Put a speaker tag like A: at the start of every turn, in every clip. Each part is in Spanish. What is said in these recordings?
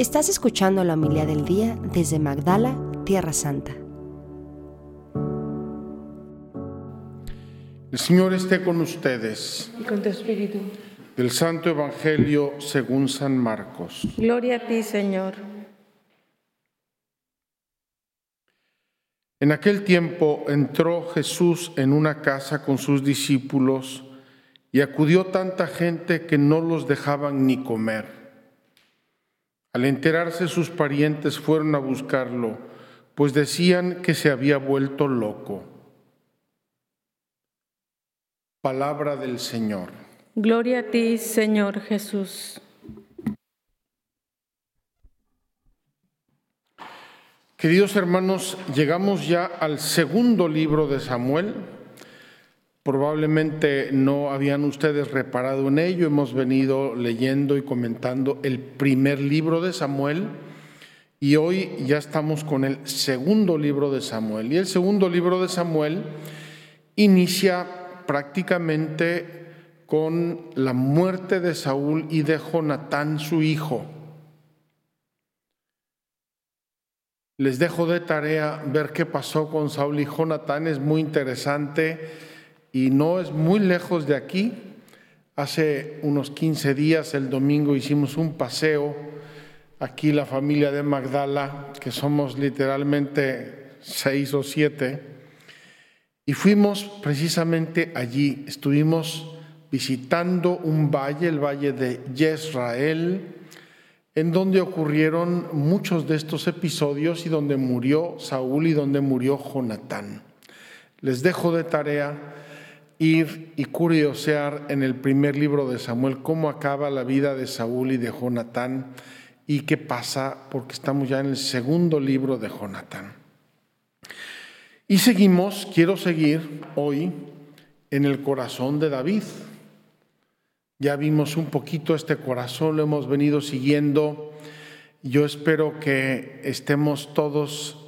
A: Estás escuchando la humildad del día desde Magdala, Tierra Santa.
B: El Señor esté con ustedes.
C: y con tu espíritu.
B: Del Santo Evangelio según San Marcos.
C: Gloria a ti, Señor.
B: En aquel tiempo entró Jesús en una casa con sus discípulos y acudió tanta gente que no los dejaban ni comer. Al enterarse sus parientes fueron a buscarlo, pues decían que se había vuelto loco. Palabra del Señor.
C: Gloria a ti, Señor Jesús.
B: Queridos hermanos, llegamos ya al segundo libro de Samuel. Probablemente no habían ustedes reparado en ello. Hemos venido leyendo y comentando el primer libro de Samuel y hoy ya estamos con el segundo libro de Samuel. Y el segundo libro de Samuel inicia prácticamente con la muerte de Saúl y de Jonatán, su hijo. Les dejo de tarea ver qué pasó con Saúl y Jonatán, es muy interesante y no es muy lejos de aquí. Hace unos 15 días, el domingo, hicimos un paseo, aquí la familia de Magdala, que somos literalmente seis o siete, y fuimos precisamente allí, estuvimos visitando un valle, el valle de Yisrael, en donde ocurrieron muchos de estos episodios y donde murió Saúl y donde murió Jonatán. Les dejo de tarea ir y curiosear en el primer libro de Samuel cómo acaba la vida de Saúl y de Jonatán y qué pasa, porque estamos ya en el segundo libro de Jonatán. Y seguimos, quiero seguir hoy en el corazón de David. Ya vimos un poquito este corazón, lo hemos venido siguiendo. Yo espero que estemos todos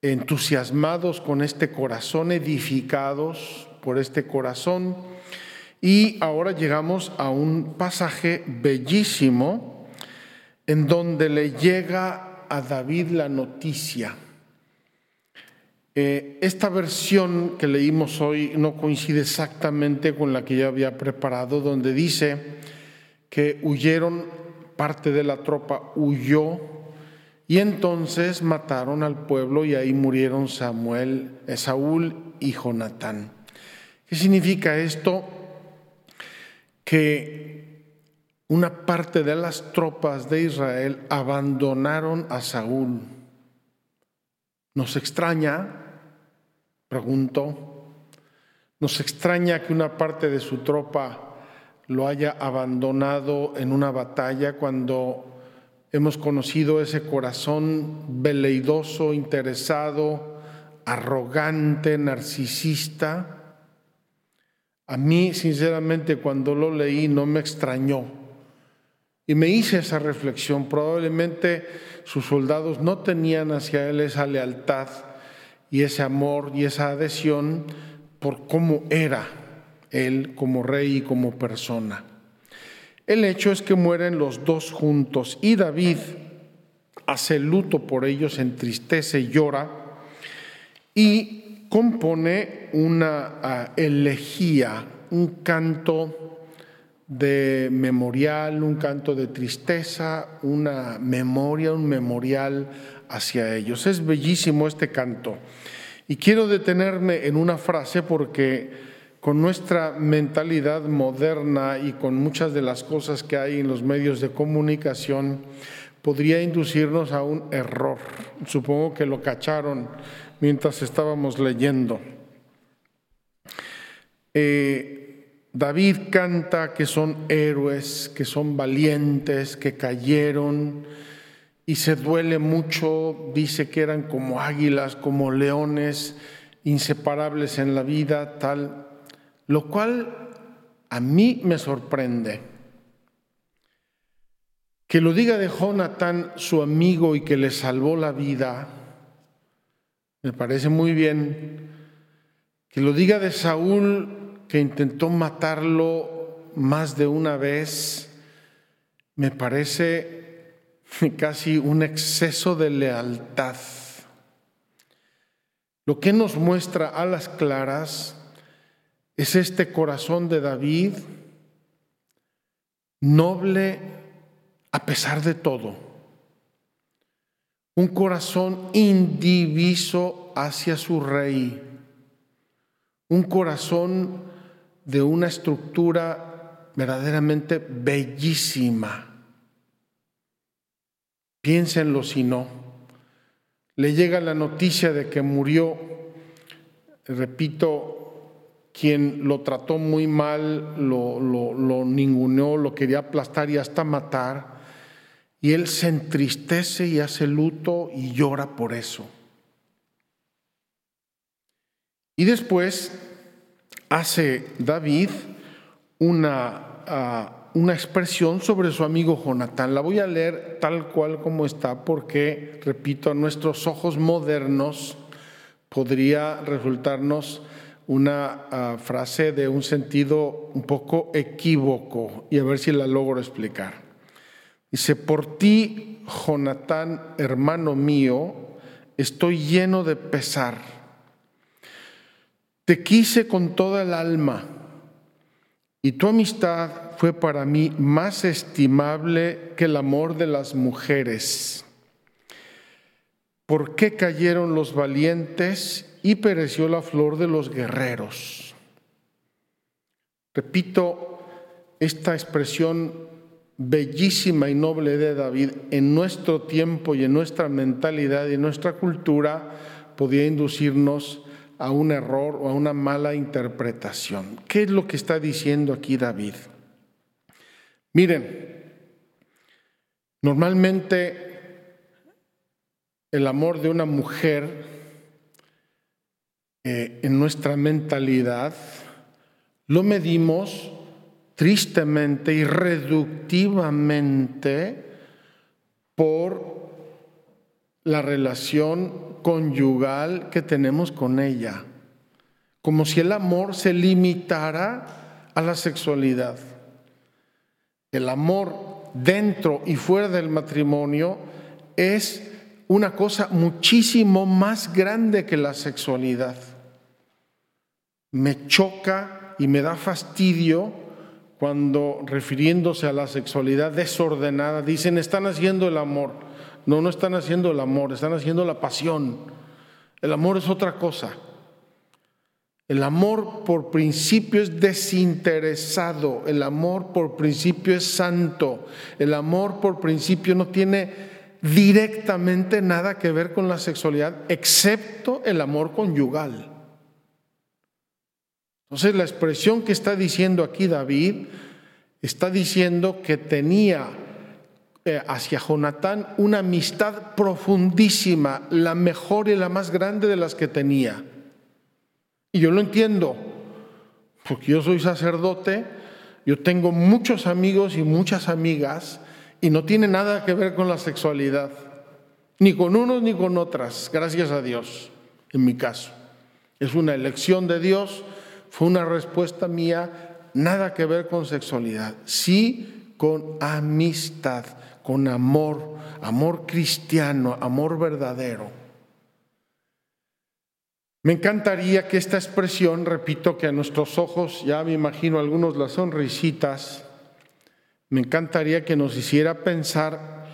B: entusiasmados con este corazón, edificados por este corazón. Y ahora llegamos a un pasaje bellísimo en donde le llega a David la noticia. Eh, esta versión que leímos hoy no coincide exactamente con la que yo había preparado, donde dice que huyeron, parte de la tropa huyó y entonces mataron al pueblo y ahí murieron Samuel, Saúl y Jonatán. ¿Qué significa esto? Que una parte de las tropas de Israel abandonaron a Saúl. Nos extraña Pregunto, ¿nos extraña que una parte de su tropa lo haya abandonado en una batalla cuando hemos conocido ese corazón veleidoso, interesado, arrogante, narcisista? A mí, sinceramente, cuando lo leí no me extrañó. Y me hice esa reflexión. Probablemente sus soldados no tenían hacia él esa lealtad y ese amor y esa adhesión por cómo era él como rey y como persona. El hecho es que mueren los dos juntos y David hace luto por ellos, entristece y llora y compone una ah, elegía, un canto de memorial, un canto de tristeza, una memoria, un memorial hacia ellos. Es bellísimo este canto. Y quiero detenerme en una frase porque con nuestra mentalidad moderna y con muchas de las cosas que hay en los medios de comunicación, podría inducirnos a un error. Supongo que lo cacharon mientras estábamos leyendo. Eh, David canta que son héroes, que son valientes, que cayeron, y se duele mucho, dice que eran como águilas, como leones, inseparables en la vida, tal, lo cual a mí me sorprende. Que lo diga de Jonathan, su amigo, y que le salvó la vida, me parece muy bien. Que lo diga de Saúl, que intentó matarlo más de una vez, me parece casi un exceso de lealtad. Lo que nos muestra a las claras es este corazón de David, noble a pesar de todo. Un corazón indiviso hacia su rey. Un corazón de una estructura verdaderamente bellísima. Piénsenlo si no. Le llega la noticia de que murió, repito, quien lo trató muy mal, lo, ninguneó, lo quería aplastar y hasta matar. Y él se entristece y hace luto y llora por eso. Y después hace David una, uh, una expresión sobre su amigo Jonatán. La voy a leer tal cual como está porque, repito, a nuestros ojos modernos podría resultarnos una uh, frase de un sentido un poco equívoco y a ver si la logro explicar. Dice, por ti, Jonatán, hermano mío, estoy lleno de pesar. Te quise con toda el alma y tu amistad fue para mí más estimable que el amor de las mujeres. ¿Por qué cayeron los valientes y pereció la flor de los guerreros? Repito esta expresión bellísima y noble de David en nuestro tiempo y en nuestra mentalidad y en nuestra cultura podía inducirnos a un error o a una mala interpretación. ¿Qué es lo que está diciendo aquí David? Miren, normalmente el amor de una mujer eh, en nuestra mentalidad lo medimos tristemente y reductivamente por la relación conyugal que tenemos con ella, como si el amor se limitara a la sexualidad. El amor dentro y fuera del matrimonio es una cosa muchísimo más grande que la sexualidad. Me choca y me da fastidio cuando refiriéndose a la sexualidad desordenada dicen están haciendo el amor. No, no están haciendo el amor, están haciendo la pasión. El amor es otra cosa. El amor por principio es desinteresado, el amor por principio es santo, el amor por principio no tiene directamente nada que ver con la sexualidad, excepto el amor conyugal. Entonces la expresión que está diciendo aquí David está diciendo que tenía eh, hacia Jonatán una amistad profundísima, la mejor y la más grande de las que tenía. Y yo lo entiendo, porque yo soy sacerdote, yo tengo muchos amigos y muchas amigas y no tiene nada que ver con la sexualidad, ni con unos ni con otras, gracias a Dios, en mi caso. Es una elección de Dios, fue una respuesta mía, nada que ver con sexualidad, sí con amistad, con amor, amor cristiano, amor verdadero. Me encantaría que esta expresión, repito que a nuestros ojos, ya me imagino algunos las sonrisitas, me encantaría que nos hiciera pensar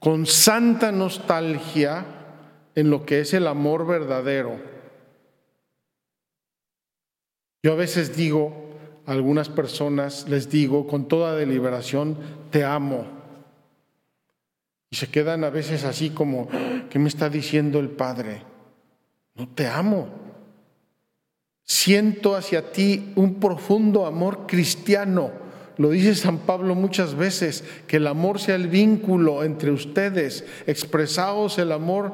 B: con santa nostalgia en lo que es el amor verdadero. Yo a veces digo, a algunas personas les digo con toda deliberación, te amo. Y se quedan a veces así como, ¿qué me está diciendo el Padre? No te amo. Siento hacia ti un profundo amor cristiano lo dice San Pablo muchas veces, que el amor sea el vínculo entre ustedes. Expresaos el amor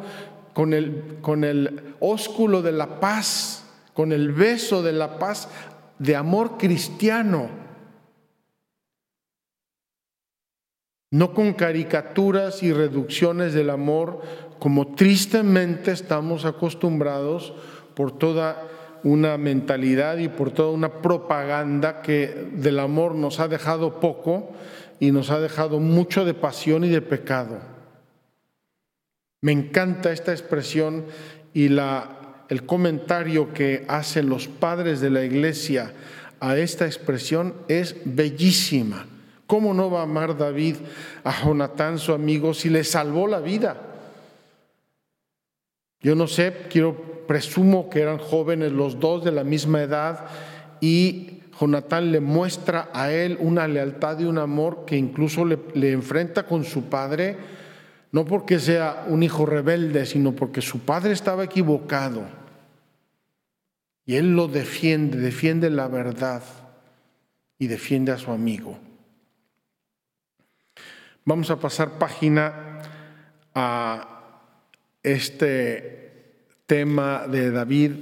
B: con el, con el ósculo de la paz, con el beso de la paz, de amor cristiano. No con caricaturas y reducciones del amor como tristemente estamos acostumbrados por toda una mentalidad y por toda una propaganda que del amor nos ha dejado poco y nos ha dejado mucho de pasión y de pecado. Me encanta esta expresión y la, el comentario que hacen los padres de la iglesia a esta expresión es bellísima. ¿Cómo no va a amar David a Jonatán, su amigo, si le salvó la vida? Yo no sé, quiero presumo que eran jóvenes los dos de la misma edad y Jonatán le muestra a él una lealtad y un amor que incluso le, le enfrenta con su padre, no porque sea un hijo rebelde, sino porque su padre estaba equivocado. Y él lo defiende, defiende la verdad y defiende a su amigo. Vamos a pasar página a este tema de David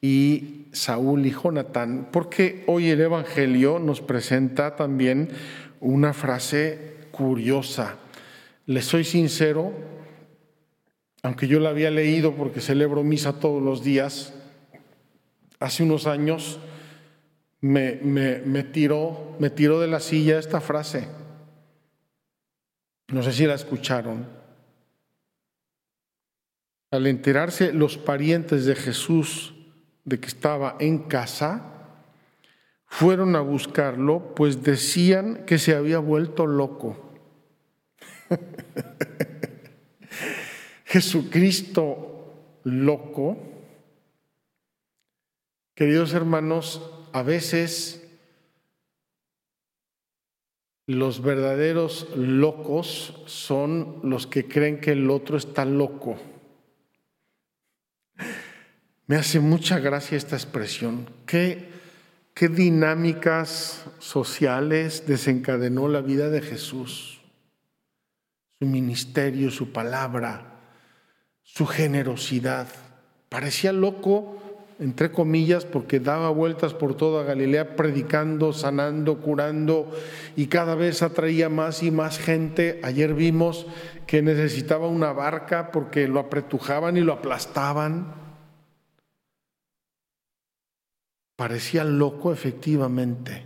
B: y Saúl y Jonatán, porque hoy el Evangelio nos presenta también una frase curiosa. Les soy sincero, aunque yo la había leído porque celebro misa todos los días, hace unos años me, me, tiró, me tiró de la silla esta frase. No sé si la escucharon. Al enterarse los parientes de Jesús de que estaba en casa, fueron a buscarlo, pues decían que se había vuelto loco. Jesucristo loco. Queridos hermanos, a veces los verdaderos locos son los que creen que el otro está loco. Me hace mucha gracia esta expresión. ¿Qué, qué dinámicas sociales desencadenó la vida de Jesús? Su ministerio, su palabra, su generosidad. Parecía loco entre comillas, porque daba vueltas por toda Galilea predicando, sanando, curando y cada vez atraía más y más gente. Ayer vimos que necesitaba una barca porque lo apretujaban y lo aplastaban. Parecía loco efectivamente.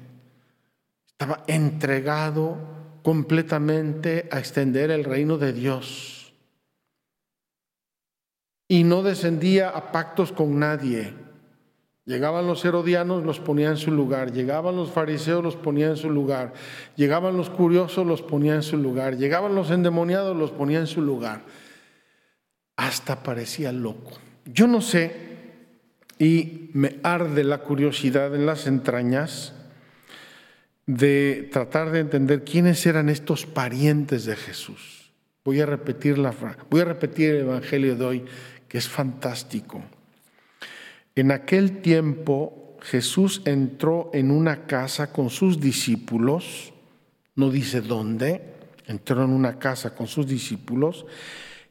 B: Estaba entregado completamente a extender el reino de Dios y no descendía a pactos con nadie. Llegaban los herodianos, los ponía en su lugar. Llegaban los fariseos, los ponía en su lugar. Llegaban los curiosos, los ponía en su lugar. Llegaban los endemoniados, los ponía en su lugar. Hasta parecía loco. Yo no sé, y me arde la curiosidad en las entrañas de tratar de entender quiénes eran estos parientes de Jesús. Voy a repetir la voy a repetir el evangelio de hoy que es fantástico. En aquel tiempo Jesús entró en una casa con sus discípulos, no dice dónde, entró en una casa con sus discípulos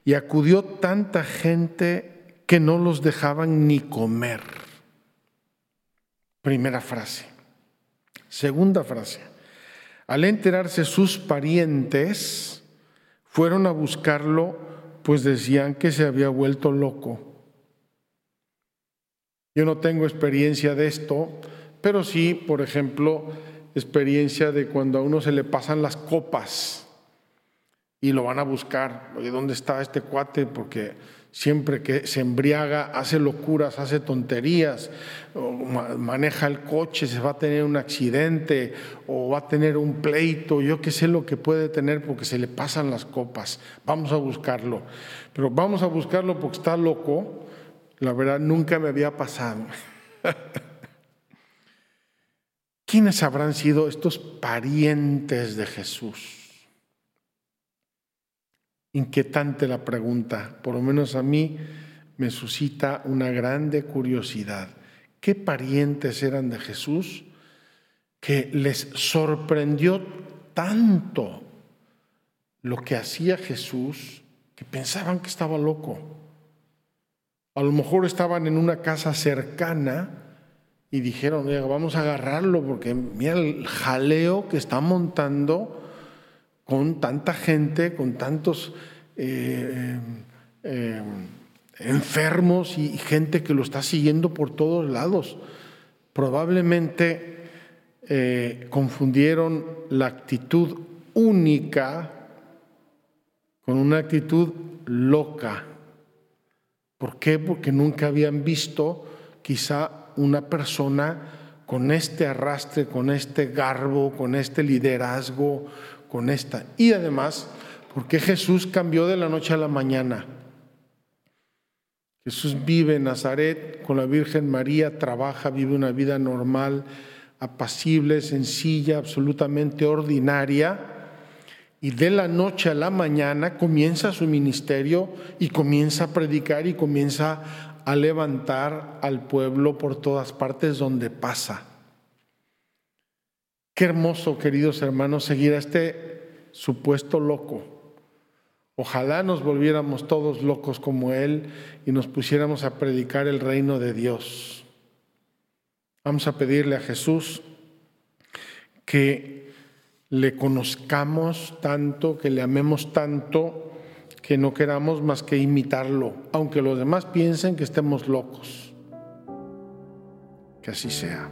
B: y acudió tanta gente que no los dejaban ni comer. Primera frase. Segunda frase. Al enterarse sus parientes, fueron a buscarlo pues decían que se había vuelto loco. Yo no tengo experiencia de esto, pero sí, por ejemplo, experiencia de cuando a uno se le pasan las copas y lo van a buscar. Oye, ¿dónde está este cuate? Porque siempre que se embriaga hace locuras, hace tonterías, maneja el coche, se va a tener un accidente o va a tener un pleito, yo qué sé lo que puede tener porque se le pasan las copas. Vamos a buscarlo. Pero vamos a buscarlo porque está loco. La verdad nunca me había pasado. ¿Quiénes habrán sido estos parientes de Jesús? Inquietante la pregunta, por lo menos a mí me suscita una grande curiosidad. ¿Qué parientes eran de Jesús que les sorprendió tanto lo que hacía Jesús que pensaban que estaba loco? A lo mejor estaban en una casa cercana y dijeron, vamos a agarrarlo porque mira el jaleo que está montando con tanta gente, con tantos eh, eh, enfermos y gente que lo está siguiendo por todos lados. Probablemente eh, confundieron la actitud única con una actitud loca. ¿Por qué? Porque nunca habían visto quizá una persona con este arrastre, con este garbo, con este liderazgo, con esta. Y además, porque Jesús cambió de la noche a la mañana. Jesús vive en Nazaret con la Virgen María, trabaja, vive una vida normal, apacible, sencilla, absolutamente ordinaria. Y de la noche a la mañana comienza su ministerio y comienza a predicar y comienza a levantar al pueblo por todas partes donde pasa. Qué hermoso, queridos hermanos, seguir a este supuesto loco Ojalá nos volviéramos todos locos como Él y nos pusiéramos a predicar el reino de Dios. Vamos a pedirle a Jesús que le conozcamos tanto, que le amemos tanto, que no queramos más que imitarlo, aunque los demás piensen que estemos locos. Que así sea.